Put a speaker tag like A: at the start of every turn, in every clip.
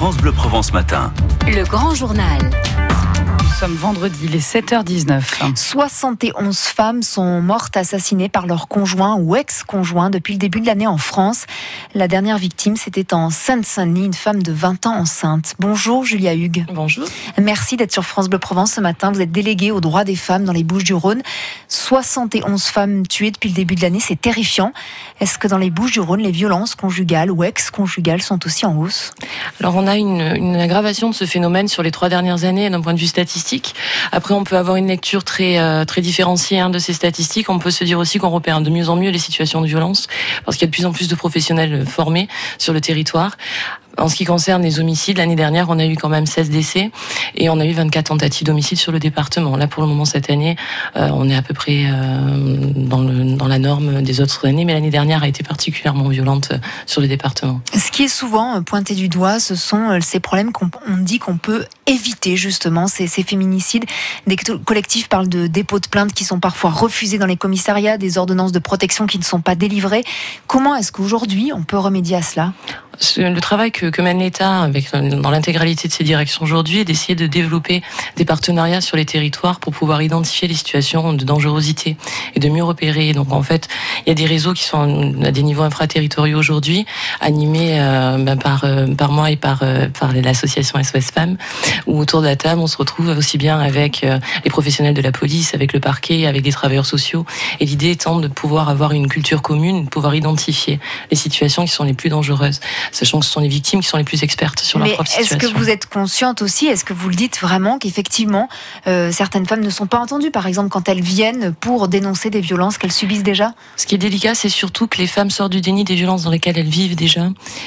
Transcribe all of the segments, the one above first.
A: France Bleu Provence Matin.
B: Le grand journal.
C: Nous sommes vendredi, il est 7h19.
D: 71 femmes sont mortes assassinées par leur conjoint ou ex-conjoint depuis le début de l'année en France. La dernière victime, c'était en Seine-Saint-Denis, une femme de 20 ans enceinte. Bonjour Julia Hugues.
E: Bonjour.
D: Merci d'être sur France Bleu Provence ce matin. Vous êtes déléguée aux droits des femmes dans les Bouches-du-Rhône. 71 femmes tuées depuis le début de l'année, c'est terrifiant. Est-ce que dans les Bouches-du-Rhône, les violences conjugales ou ex-conjugales sont aussi en hausse?
E: Alors on a une, une aggravation de ce phénomène sur les trois dernières années d'un point de vue statistique. Après, on peut avoir une lecture très euh, très différenciée hein, de ces statistiques. On peut se dire aussi qu'on repère de mieux en mieux les situations de violence parce qu'il y a de plus en plus de professionnels formés sur le territoire. En ce qui concerne les homicides, l'année dernière, on a eu quand même 16 décès et on a eu 24 tentatives d'homicide sur le département. Là, pour le moment, cette année, euh, on est à peu près euh, dans, la norme des autres années, mais l'année dernière a été particulièrement violente euh, sur le département.
D: Ce qui est souvent pointé du doigt, ce sont ces problèmes qu'on dit qu'on peut éviter, justement, ces, ces féminicides. Des collectifs parlent de dépôts de plaintes qui sont parfois refusés dans les commissariats, des ordonnances de protection qui ne sont pas délivrées. Comment est-ce qu'aujourd'hui, on peut remédier à cela?
E: Le travail que, que mène l'État avec dans l'intégralité de ses directions aujourd'hui est d'essayer de développer des partenariats sur les territoires pour pouvoir identifier les situations de dangerosité et de mieux repérer. Donc en fait, il y a des réseaux qui sont à des niveaux infraterritoriaux aujourd'hui, animés euh, ben, par euh, par moi et par euh, par l'association SOS Femmes, où autour de la table on se retrouve aussi bien avec euh, les professionnels de la police, avec le parquet, avec des travailleurs sociaux. Et l'idée étant de pouvoir avoir une culture commune, de pouvoir identifier les situations qui sont les plus dangereuses sachant que ce sont les victimes qui sont les plus expertes sur leur propre situation.
D: Est-ce que vous êtes consciente aussi, est-ce que vous le dites vraiment qu'effectivement euh, certaines femmes ne sont pas entendues, par exemple quand elles viennent pour dénoncer des violences qu'elles subissent déjà?
E: Ce qui est délicat, c'est surtout que les femmes sortent du déni des violences dans lesquelles elles vivent déjà.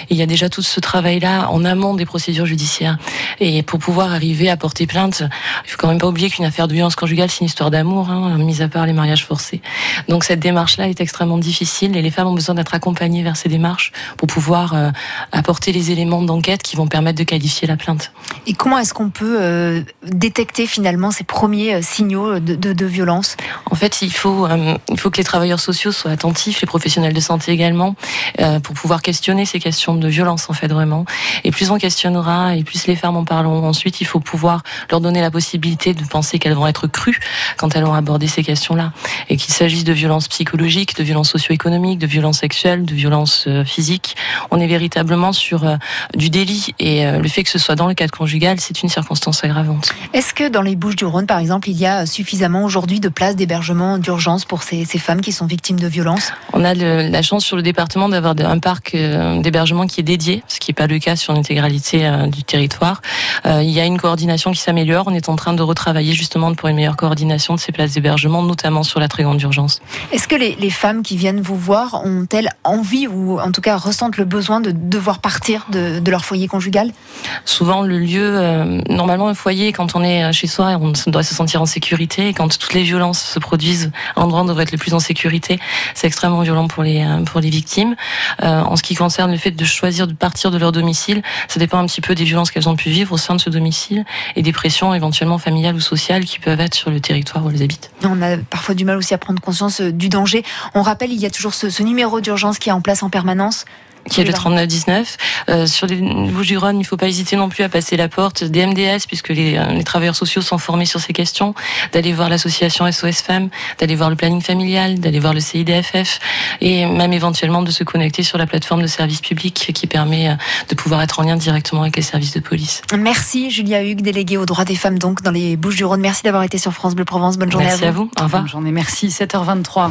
E: Et il y a déjà tout ce travail-là en amont des procédures judiciaires. Et pour pouvoir arriver à porter plainte, il faut quand même pas oublier qu'une affaire de violence conjugale, c'est une histoire d'amour, hein, mis à part les mariages forcés. Donc cette démarche-là est extrêmement difficile et les femmes ont besoin d'être accompagnées vers ces démarches pour pouvoir euh, apporter les éléments d'enquête qui vont permettre de qualifier la plainte.
D: Et comment est-ce qu'on peut euh, détecter finalement ces premiers euh, signaux de, de, de, violence?
E: En fait, il faut, euh, il faut que les travailleurs sociaux soient attentifs, les professionnels de santé également, euh, pour pouvoir questionner ces questions de violence en fait vraiment. Et plus on questionnera et plus les femmes en parleront ensuite, il faut pouvoir leur donner la possibilité de penser qu'elles vont être crues quand elles vont aborder ces questions-là. Et qu'il s'agisse de violences psychologiques, de violences socio-économiques, de violences sexuelles, de violences physiques, on est véritablement sur euh, du délit et euh, le fait que ce soit dans le cadre conjugal, c'est une circonstance aggravante.
D: Est-ce que dans les Bouches du Rhône, par exemple, il y a suffisamment aujourd'hui de places d'hébergement d'urgence pour ces, ces, femmes qui sont victimes de violences?
E: On a le, la chance sur le département d'avoir un parc euh, d'hébergement qui est dédié, ce qui n'est pas le cas sur l'intégralité du territoire. il y a une coordination qui s'améliore. On est en train de retravailler justement pour une meilleure coordination de ces places d'hébergement, notamment sur la très grande urgence.
D: Est-ce que les, les, femmes qui viennent vous voir ont-elles envie ou en tout cas ressentent le besoin de devoir partir de, de, leur foyer conjugal
E: Souvent, le lieu, euh, normalement, un foyer, quand on est chez soi, on doit se sentir en sécurité. Et quand toutes les violences se produisent, l'endroit devrait être le plus en sécurité. C'est extrêmement violent pour les, pour les victimes. Euh, en ce qui concerne le fait de choisir de partir de leur domicile, ça dépend un petit peu des violences qu'elles ont pu vivre au sein de ce domicile et des pressions éventuellement familiales ou sociales qui peuvent être sur le territoire où elles habitent.
D: On a parfois du mal aussi à prendre conscience euh, du danger. On rappelle, il y a toujours ce, ce numéro d'urgence qui est en place en permanence
E: qui est le 3919. Euh, sur les Bouches-du-Rhône, il ne faut pas hésiter non plus à passer la porte des MDS, puisque les, euh, les travailleurs sociaux sont formés sur ces questions, d'aller voir l'association SOS Femmes, d'aller voir le planning familial, d'aller voir le CIDFF, et même éventuellement de se connecter sur la plateforme de service public qui permet euh, de pouvoir être en lien directement avec les services de police.
D: Merci Julia Hugues, déléguée aux droits des femmes donc dans les Bouches-du-Rhône. Merci d'avoir été sur France Bleu Provence. Bonne journée
E: Merci
D: à
E: vous.
D: à
E: vous. Au revoir.
C: Bonne journée. Merci. 7h23.